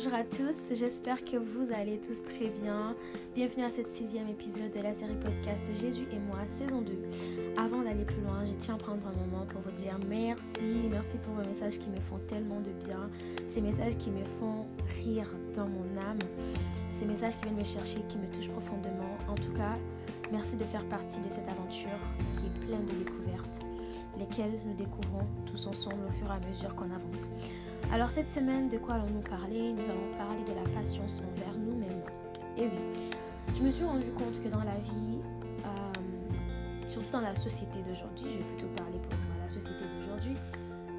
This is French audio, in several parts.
Bonjour à tous, j'espère que vous allez tous très bien. Bienvenue à cette sixième épisode de la série podcast Jésus et moi, saison 2. Avant d'aller plus loin, je tiens à prendre un moment pour vous dire merci, merci pour vos messages qui me font tellement de bien, ces messages qui me font rire dans mon âme, ces messages qui viennent me chercher, qui me touchent profondément. En tout cas, merci de faire partie de cette aventure qui est pleine de découvertes, lesquelles nous découvrons tous ensemble au fur et à mesure qu'on avance. Alors cette semaine, de quoi allons-nous parler? Nous allons parler de la patience envers nous-mêmes. Et oui, je me suis rendu compte que dans la vie, euh, surtout dans la société d'aujourd'hui, je vais plutôt parler pour la société d'aujourd'hui,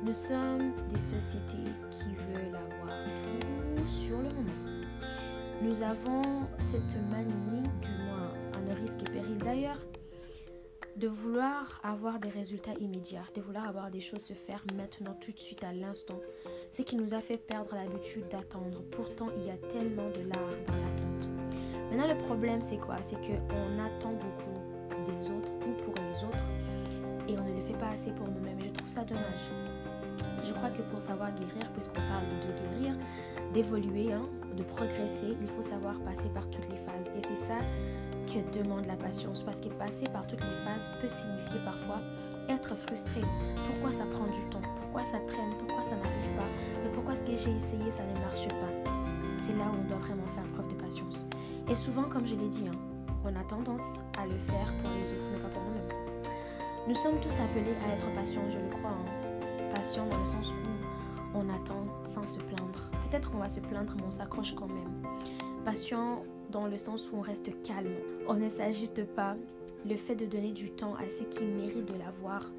nous sommes des sociétés qui veulent avoir tout sur le moment. Nous avons cette manie, du moins à nos risques et périls d'ailleurs, de vouloir avoir des résultats immédiats, de vouloir avoir des choses se faire maintenant, tout de suite, à l'instant. Ce qui nous a fait perdre l'habitude d'attendre. Pourtant, il y a tellement de l'art dans l'attente. Maintenant, le problème, c'est quoi? C'est qu'on attend beaucoup des autres ou pour les autres et on ne le fait pas assez pour nous-mêmes. Je trouve ça dommage. Je crois que pour savoir guérir, puisqu'on parle de guérir, d'évoluer, hein, de progresser, il faut savoir passer par toutes les phases. Et c'est ça que demande la patience. Parce que passer par toutes les phases peut signifier parfois être frustré. Pourquoi ça prend du temps? Pourquoi ça traîne? Pourquoi ça n'arrive pas? Mais pourquoi ce que j'ai essayé, ça ne marche pas? C'est là où on doit vraiment faire preuve de patience. Et souvent, comme je l'ai dit, hein, on a tendance à le faire pour les autres, mais pas pour nous-mêmes. Nous sommes tous appelés à être patients, je le crois. Hein. Patients dans le sens où on attend sans se plaindre. Peut-être qu'on va se plaindre, mais on s'accroche quand même. Patient dans le sens où on reste calme. On ne s'agite pas. Le fait de donner du temps à ceux qui méritent de l'avoir,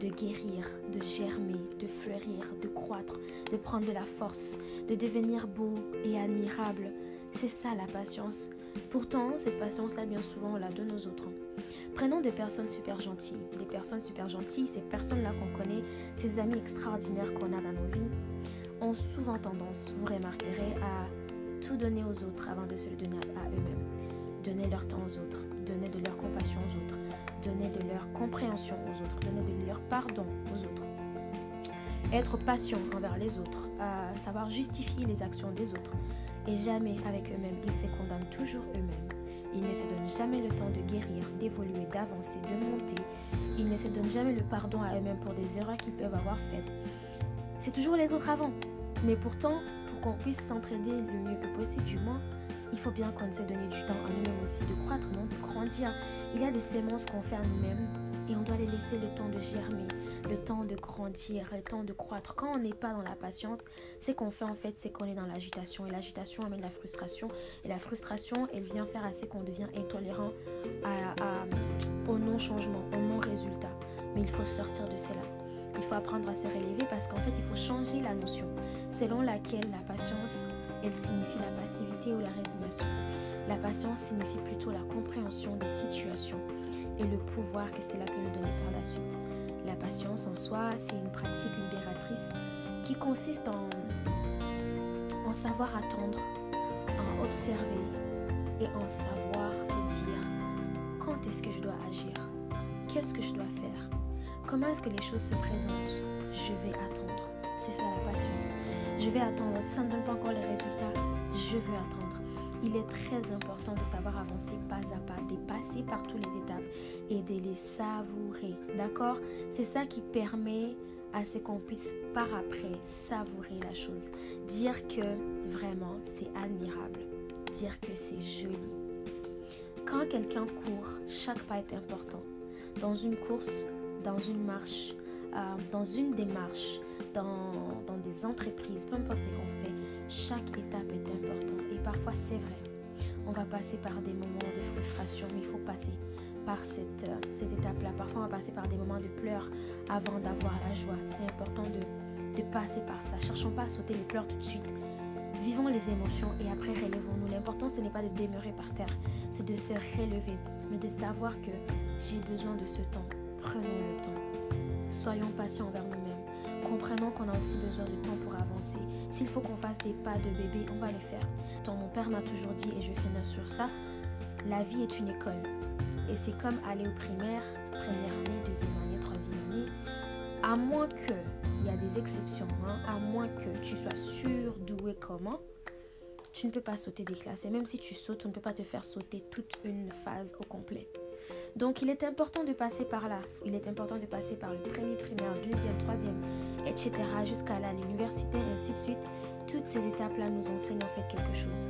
de guérir, de germer, de fleurir, de croître, de prendre de la force, de devenir beau et admirable, c'est ça la patience. Pourtant, cette patience-là, bien souvent, on la donne aux autres. Prenons des personnes super gentilles. Des personnes super gentilles, ces personnes-là qu'on connaît, ces amis extraordinaires qu'on a dans nos vies, ont souvent tendance, vous remarquerez, à tout donner aux autres avant de se le donner à eux-mêmes. Donner leur temps aux autres, donner de leur compassion aux autres, donner de leur compréhension aux autres, donner de leur pardon aux autres. Être patient envers les autres, à savoir justifier les actions des autres, et jamais avec eux-mêmes, ils se condamnent toujours eux-mêmes. Ils ne se donnent jamais le temps de guérir, d'évoluer, d'avancer, de monter. Ils ne se donnent jamais le pardon à eux-mêmes pour des erreurs qu'ils peuvent avoir faites. C'est toujours les autres avant. Mais pourtant, qu'on puisse s'entraider le mieux que possible, du moins, il faut bien qu'on ait donné du temps à nous-mêmes aussi de croître, non de grandir. Il y a des sémences qu'on fait à nous-mêmes et on doit les laisser le temps de germer, le temps de grandir, le temps de croître. Quand on n'est pas dans la patience, ce qu'on fait en fait, c'est qu'on est dans l'agitation. Et l'agitation amène la frustration. Et la frustration, elle vient faire assez qu'on devient intolérant au non-changement, au non-résultat. Mais il faut sortir de cela. Il faut apprendre à se relever parce qu'en fait, il faut changer la notion selon laquelle la patience, elle signifie la passivité ou la résignation. La patience signifie plutôt la compréhension des situations et le pouvoir que cela peut nous donner par la suite. La patience en soi, c'est une pratique libératrice qui consiste en, en savoir attendre, en observer et en savoir se dire quand est-ce que je dois agir, qu'est-ce que je dois faire, comment est-ce que les choses se présentent, je vais attendre. C'est ça la patience. Je vais attendre. Si ça ne donne pas encore les résultats, je veux attendre. Il est très important de savoir avancer pas à pas, de passer par toutes les étapes et de les savourer. D'accord? C'est ça qui permet à ce qu'on puisse par après savourer la chose. Dire que vraiment c'est admirable. Dire que c'est joli. Quand quelqu'un court, chaque pas est important. Dans une course, dans une marche, euh, dans une démarche, dans, des entreprises, peu importe ce qu'on fait, chaque étape est importante. Et parfois, c'est vrai. On va passer par des moments de frustration, mais il faut passer par cette, euh, cette étape-là. Parfois, on va passer par des moments de pleurs avant d'avoir la joie. C'est important de, de passer par ça. Cherchons pas à sauter les pleurs tout de suite. Vivons les émotions et après relevons-nous. L'important, ce n'est pas de demeurer par terre, c'est de se relever, mais de savoir que j'ai besoin de ce temps. Prenons le temps. Soyons patients envers nous-mêmes comprenons qu'on a aussi besoin de temps pour avancer. S'il faut qu'on fasse des pas de bébé, on va le faire. Tant mon père m'a toujours dit, et je vais finir sur ça, la vie est une école. Et c'est comme aller au primaire, première année, deuxième année, troisième année. À moins que, il y a des exceptions, hein, à moins que tu sois surdoué comment, tu ne peux pas sauter des classes. Et même si tu sautes, on ne peut pas te faire sauter toute une phase au complet. Donc il est important de passer par là. Il est important de passer par le premier primaire, deuxième, troisième, etc. jusqu'à l'université ainsi de suite. Toutes ces étapes-là nous enseignent en fait quelque chose.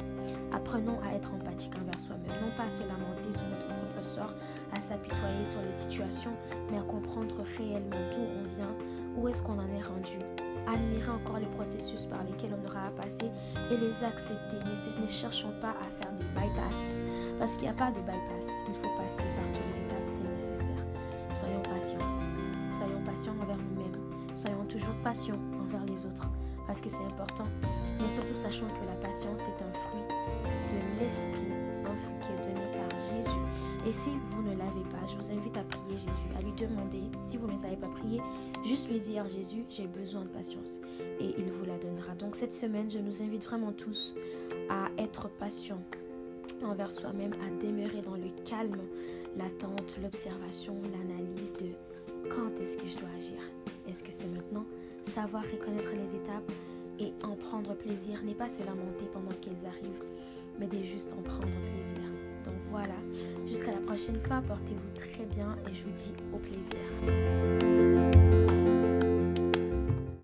Apprenons à être empathique envers soi-même, non pas à se lamenter sur notre propre sort, à s'apitoyer sur les situations, mais à comprendre réellement d'où on vient, où est-ce qu'on en est rendu. Admirer encore les processus par lesquels on aura à passer et les accepter. Ne, ne cherchons pas à faire des bypass, parce qu'il n'y a pas de bypass. Il faut passer par toutes les étapes, c'est nécessaire. Soyons patients. Soyons patients envers nous-mêmes. Soyons toujours patients envers les autres, parce que c'est important. Mais surtout, sachons que la patience est un fruit de l'esprit, un fruit qui est donné par Jésus. Et si vous ne l'avez pas, je vous invite à prier Jésus, à lui demander, si vous ne savez pas prier, juste lui dire Jésus, j'ai besoin de patience. Et il vous la donnera. Donc cette semaine, je nous invite vraiment tous à être patients envers soi-même, à demeurer dans le calme, l'attente, l'observation, l'analyse de quand est-ce que je dois agir? Est-ce que c'est maintenant Savoir reconnaître les étapes et en prendre plaisir n'est pas se lamenter pendant qu'elles arrivent, mais de juste en prendre plaisir. Donc voilà, jusqu'à la prochaine fois, portez-vous très bien et je vous dis au plaisir.